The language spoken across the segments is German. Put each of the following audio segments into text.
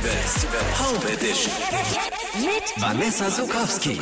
Festival Home Edition. Mit Vanessa Sokowski.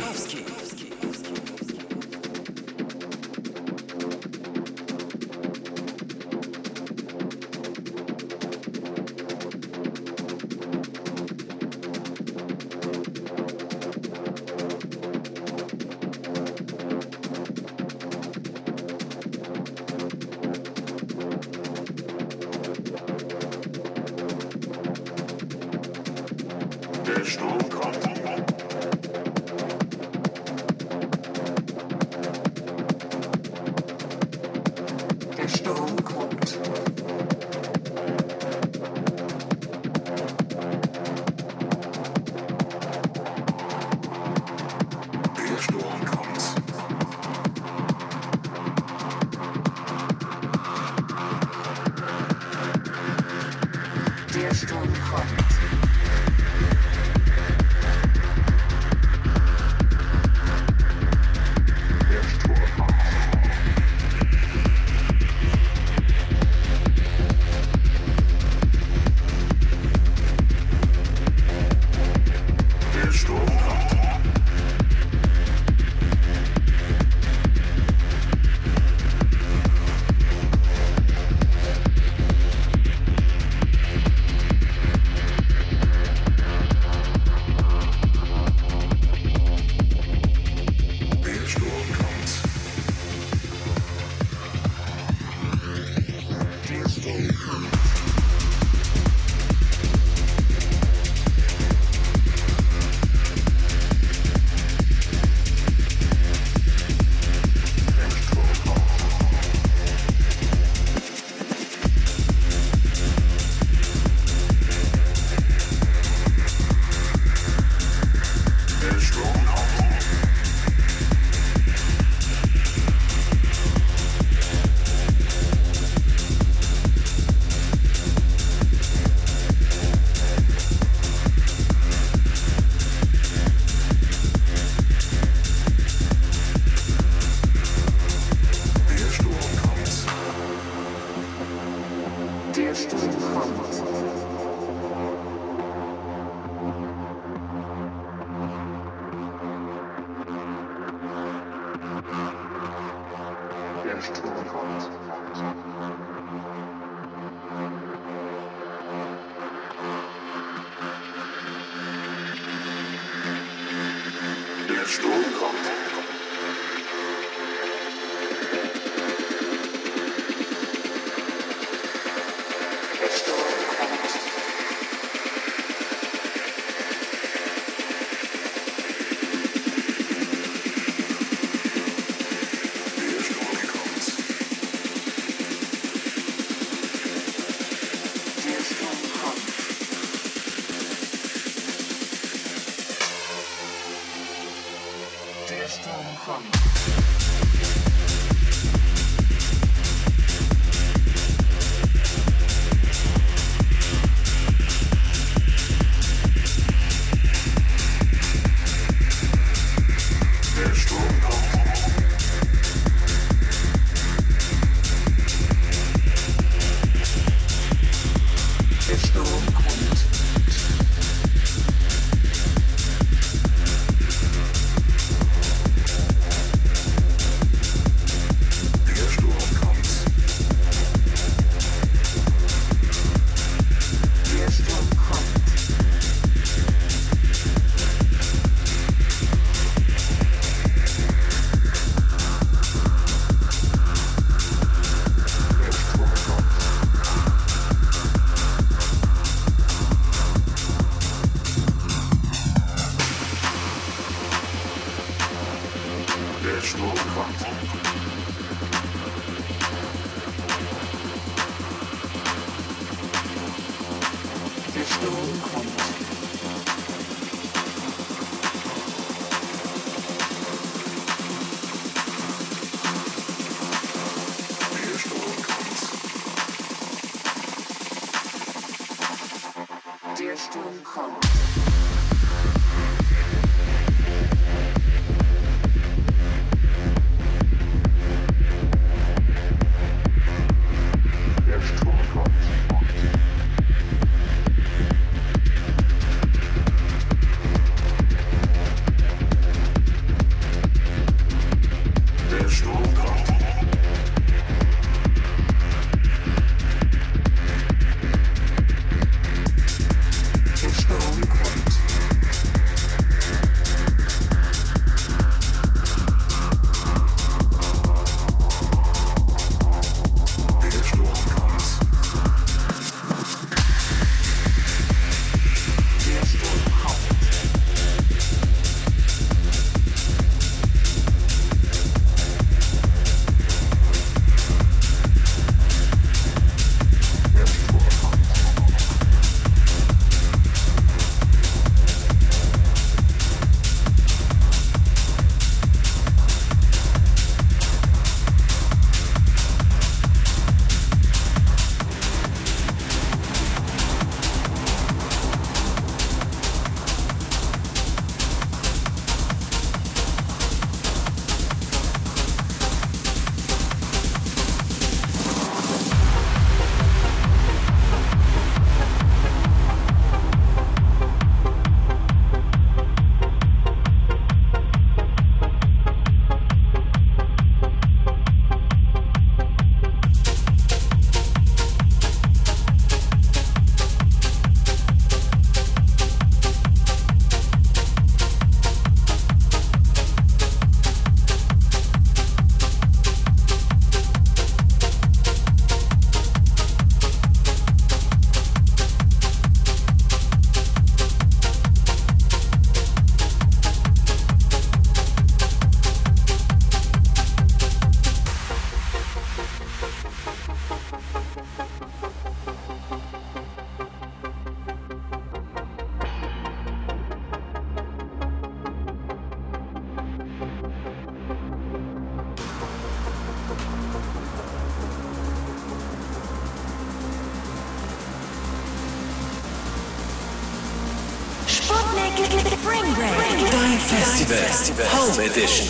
Home Edition.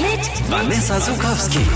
Mit Vanessa Sukowski.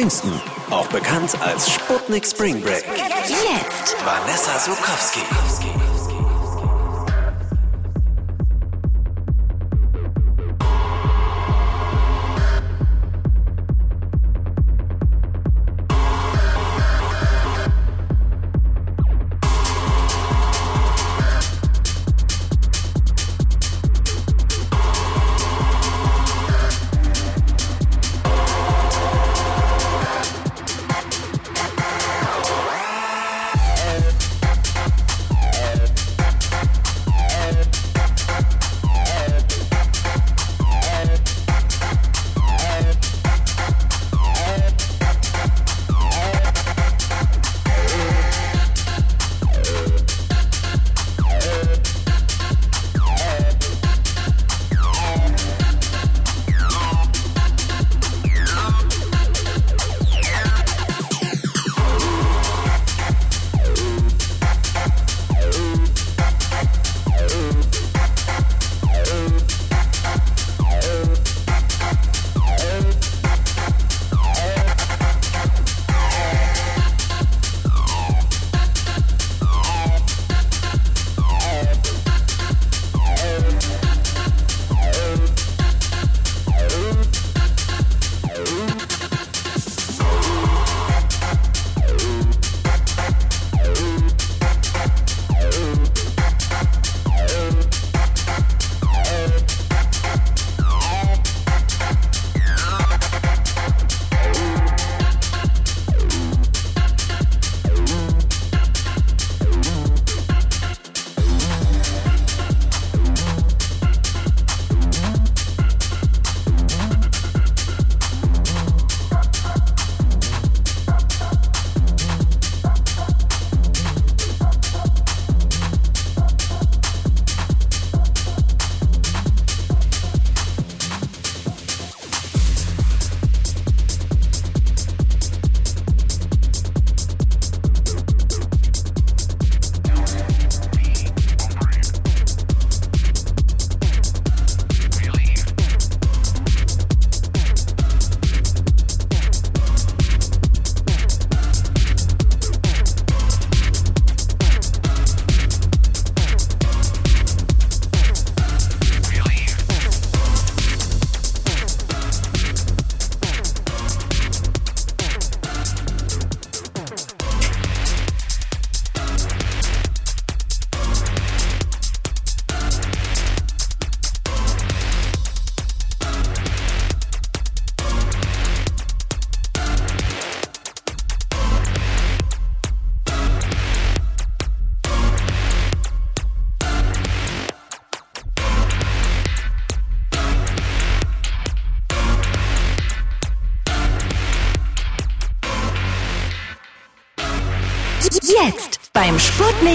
Pfingsten. Auch bekannt als Sputnik Spring Break. Jetzt. Vanessa Sukowski.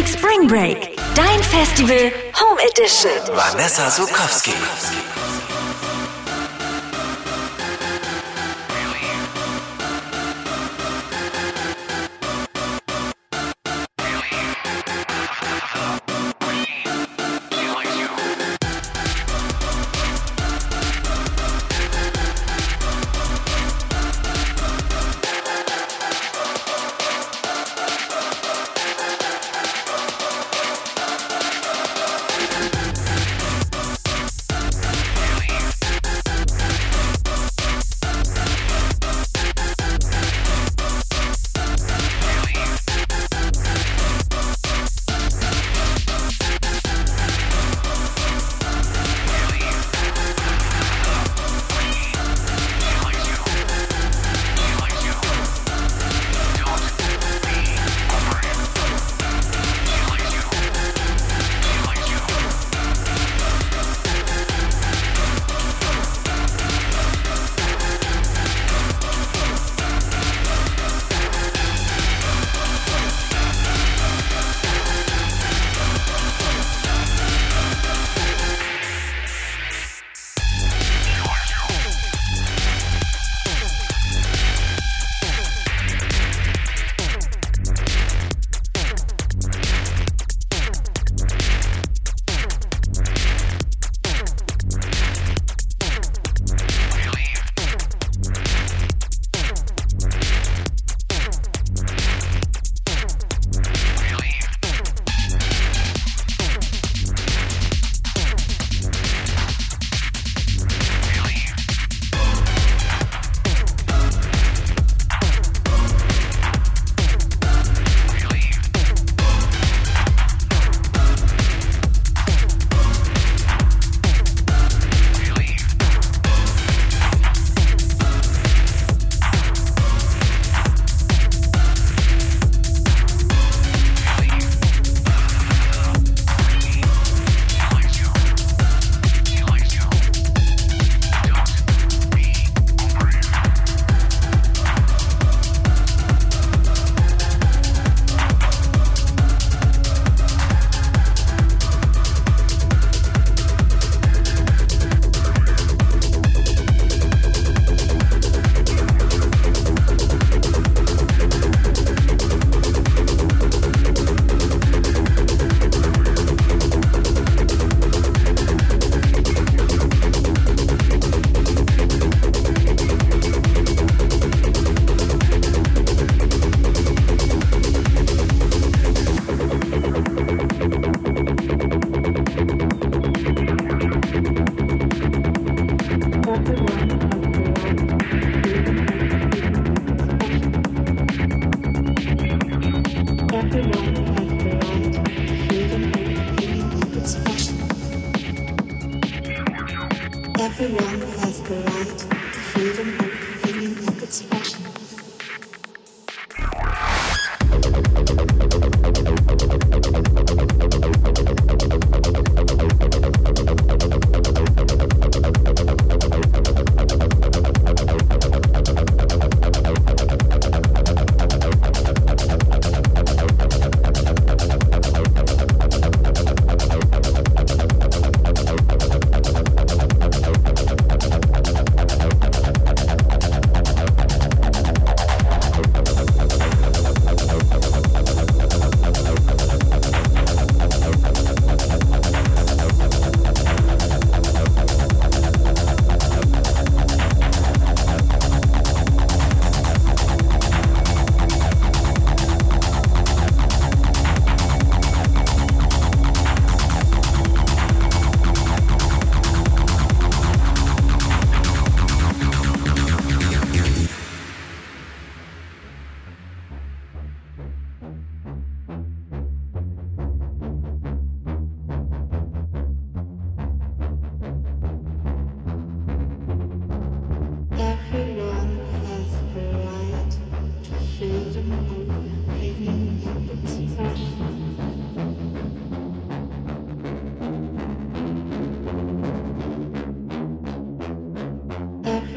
Spring Break. Dein Festival Home Edition. Vanessa Sukowski.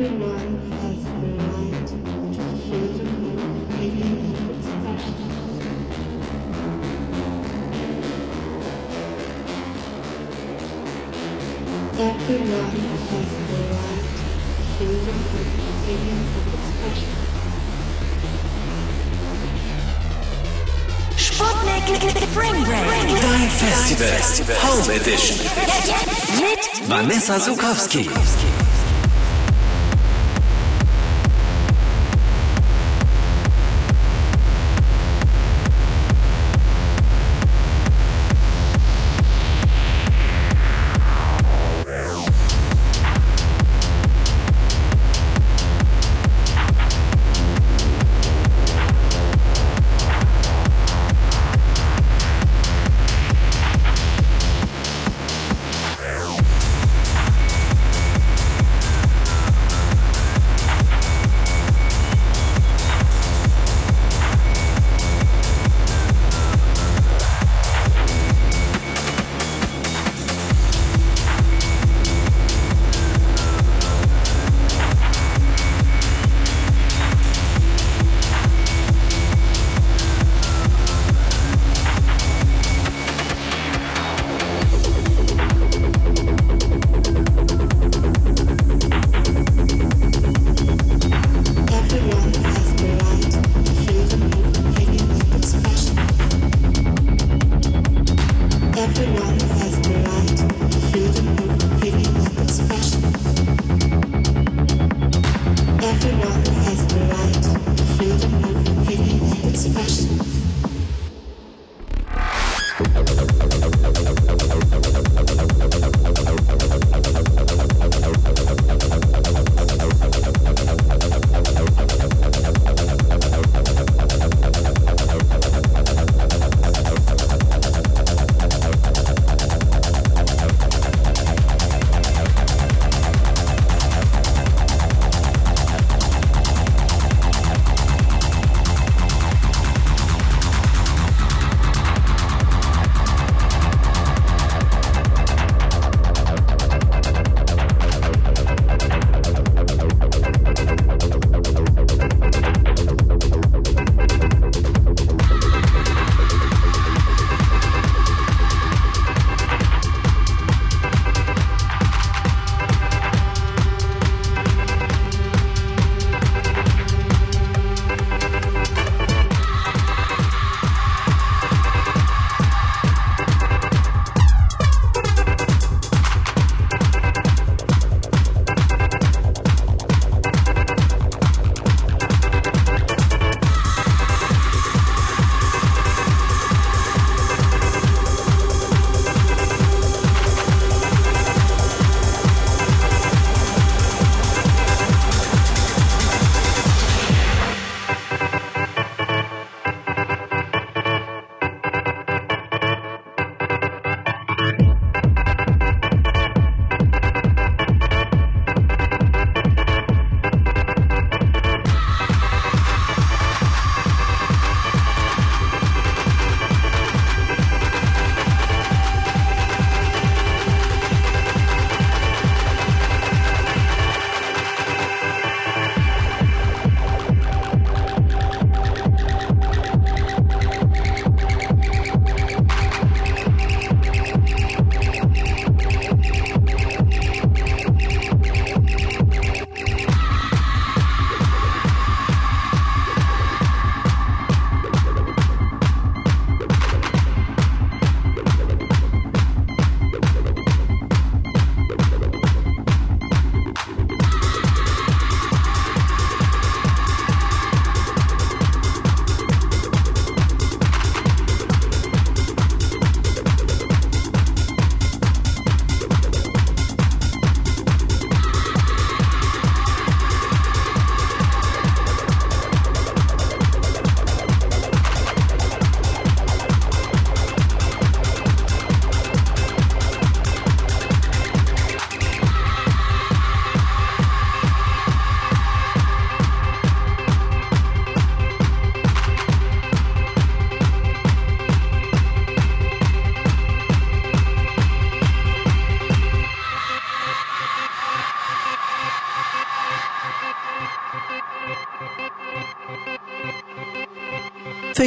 Everyone has the right to freedom of opinion and expression. Everyone has the right to freedom of expression. Sputnik Spring Break. Dein Festival. Home Edition. Mit Vanessa Sukowski.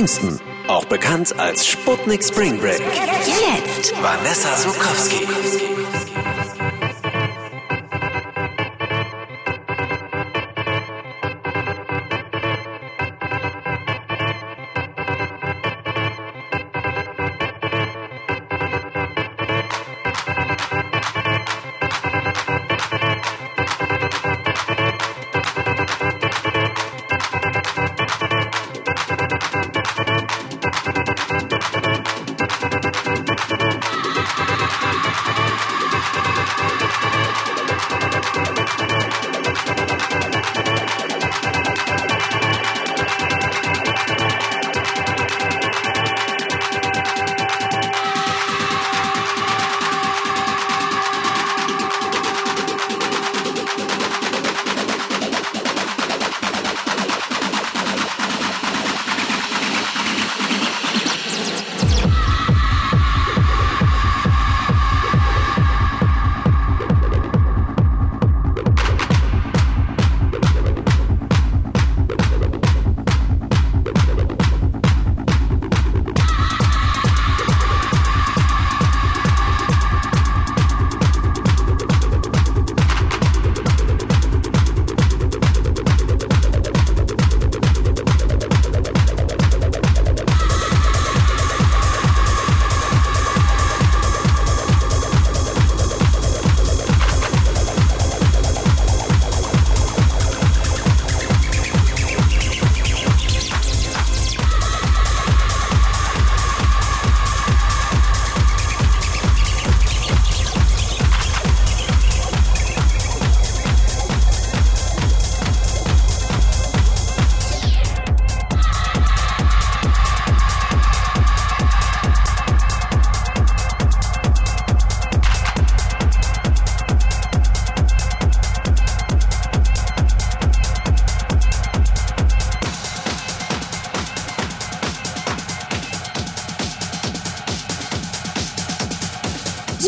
Pfingsten. Auch bekannt als Sputnik Spring Break. Jetzt. Vanessa Sukowski.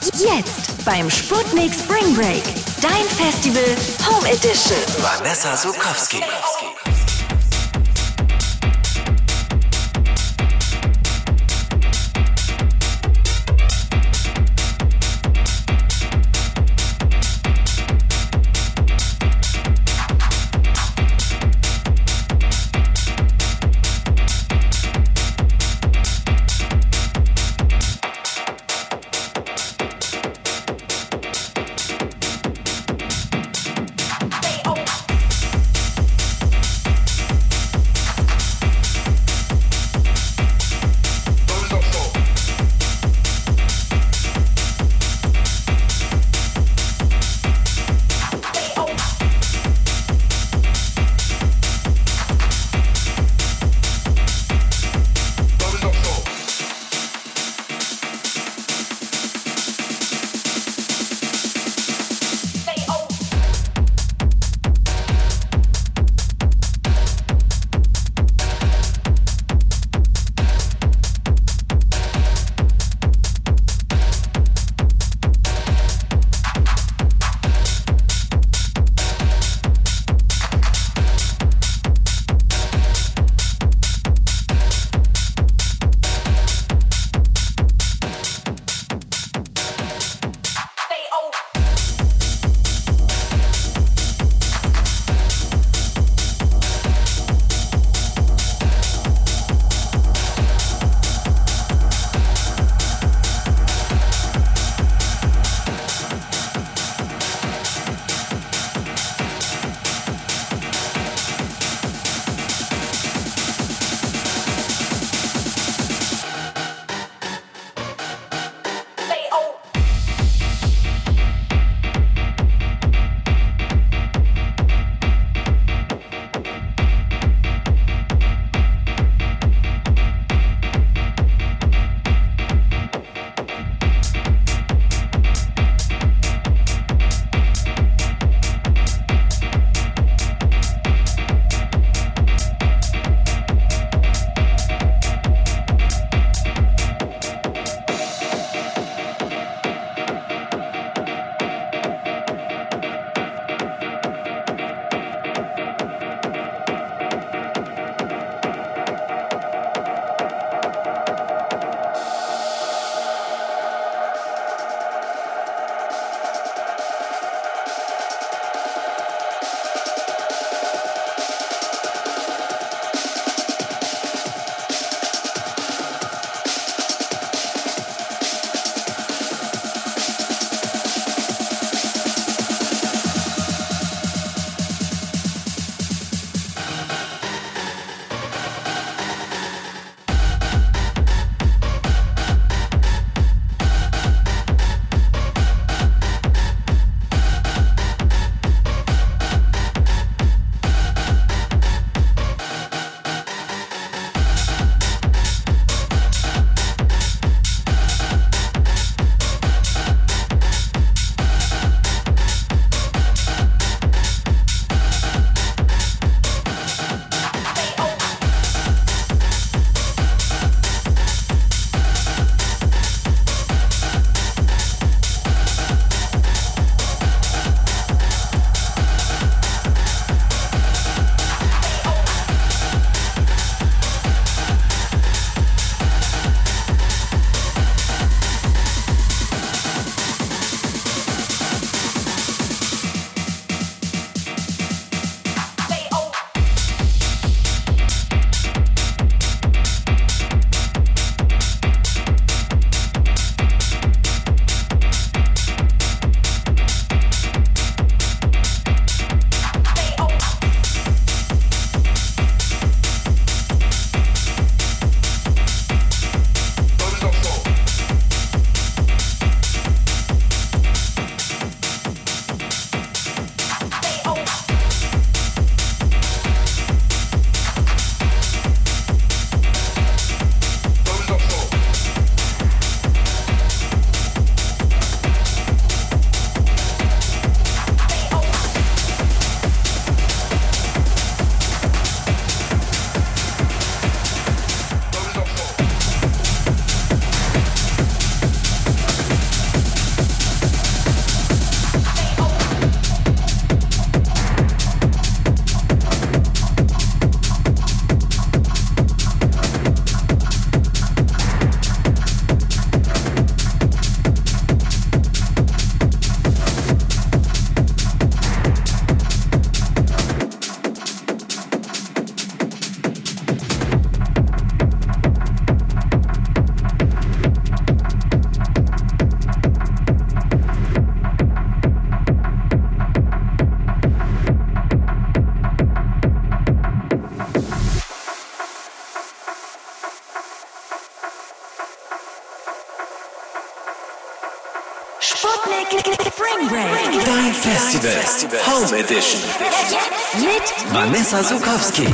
Jetzt beim Sputnik Spring Break. Dein Festival Home Edition. Vanessa Sukowski. Dein Festival. Home Edition. Mit Vanessa Sukowski.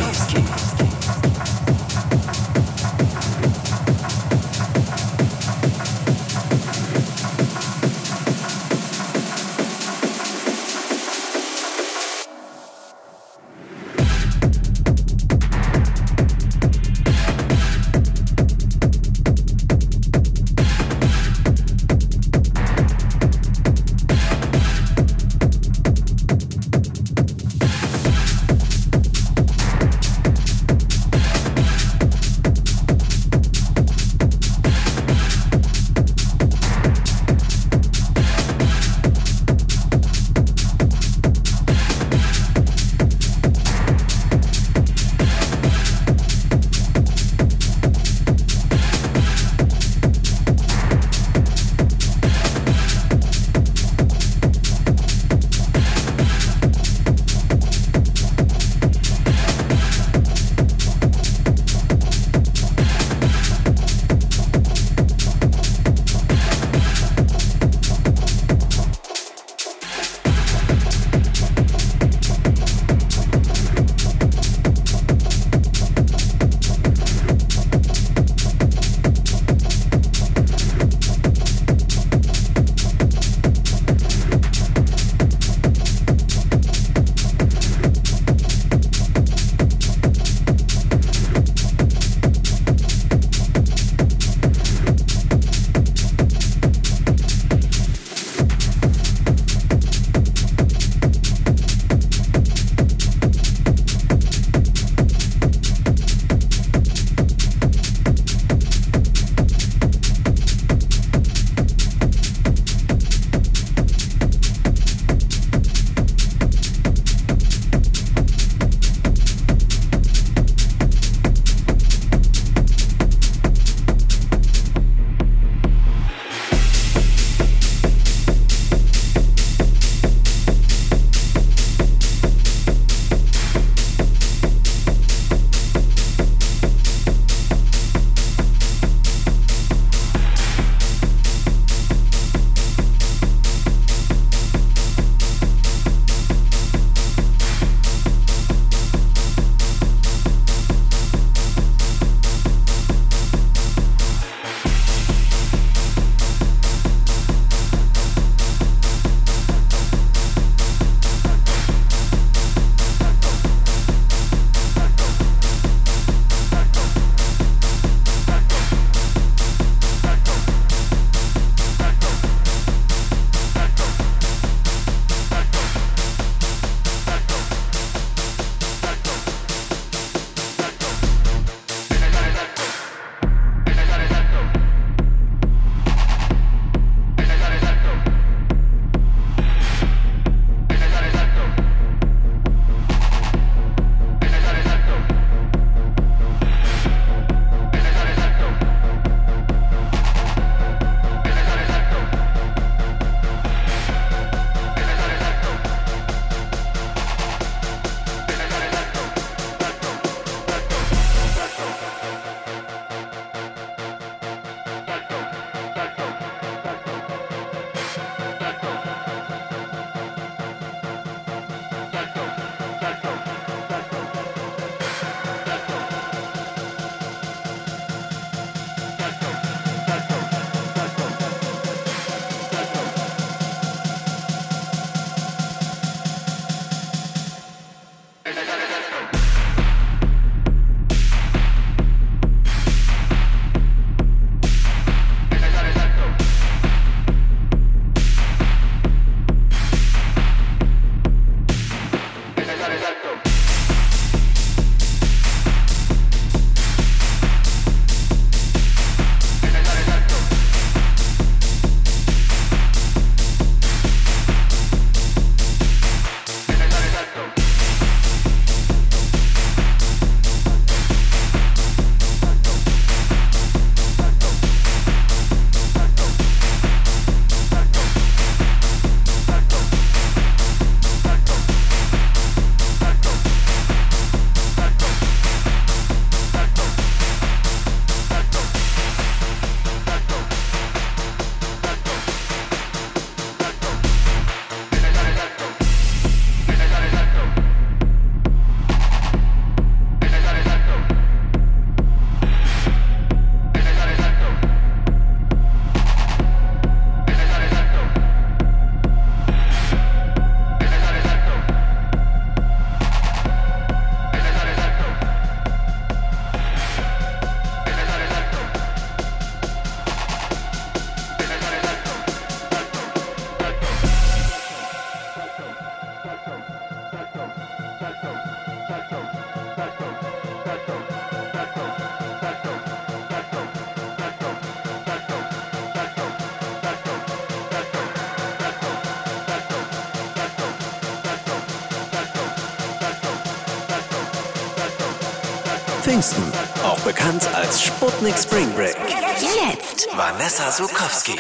Pfingsten, auch bekannt als Sputnik Spring Break. Jetzt. Vanessa Sukowski.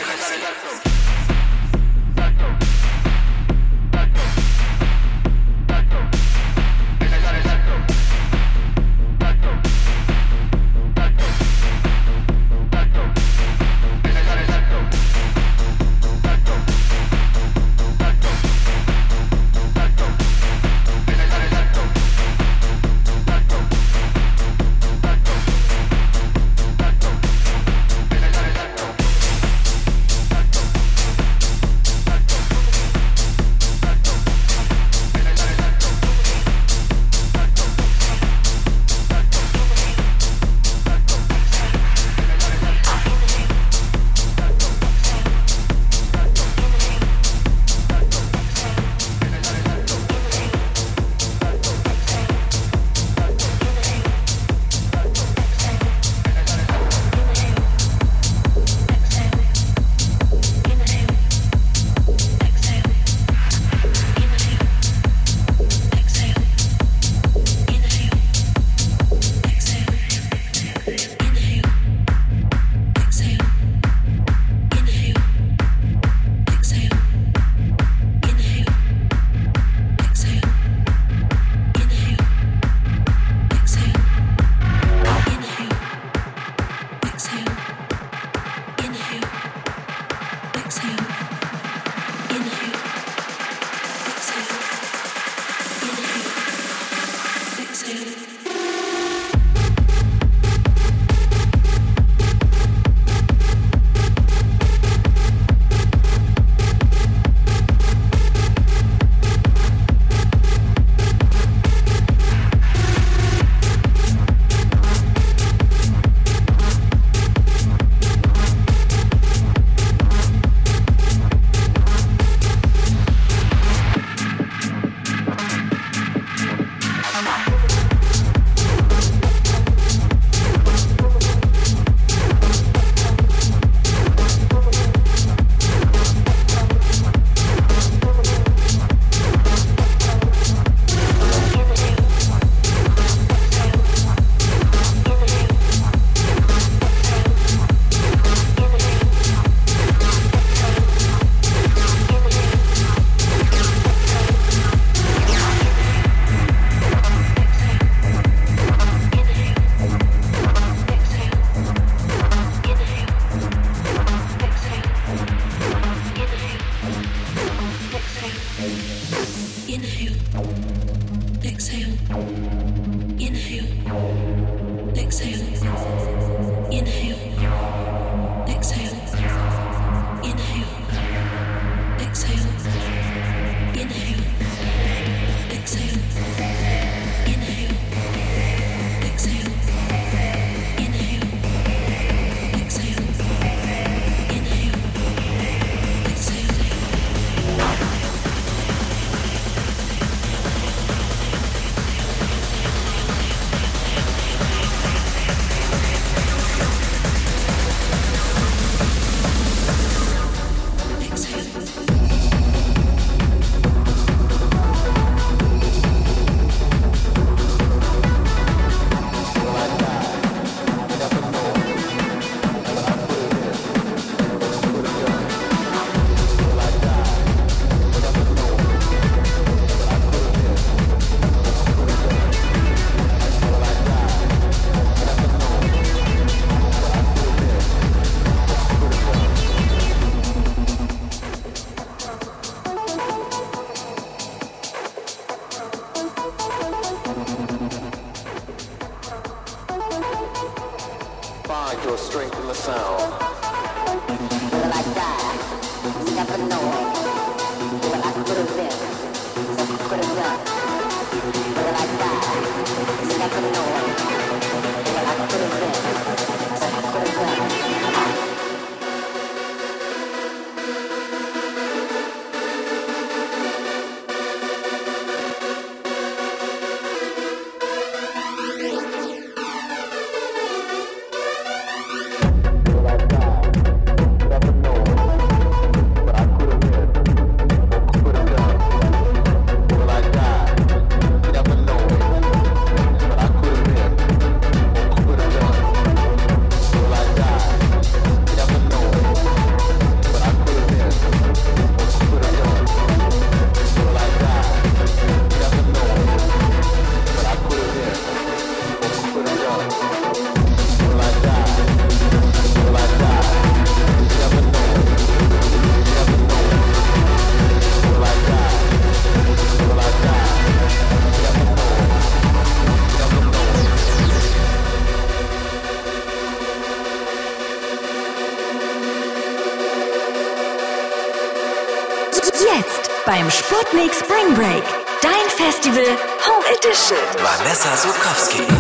Sputnik Spring Break. Dein Festival Home Edition. Vanessa Sokowski.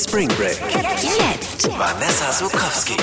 Spring Break. Jetzt. Vanessa Sukowski.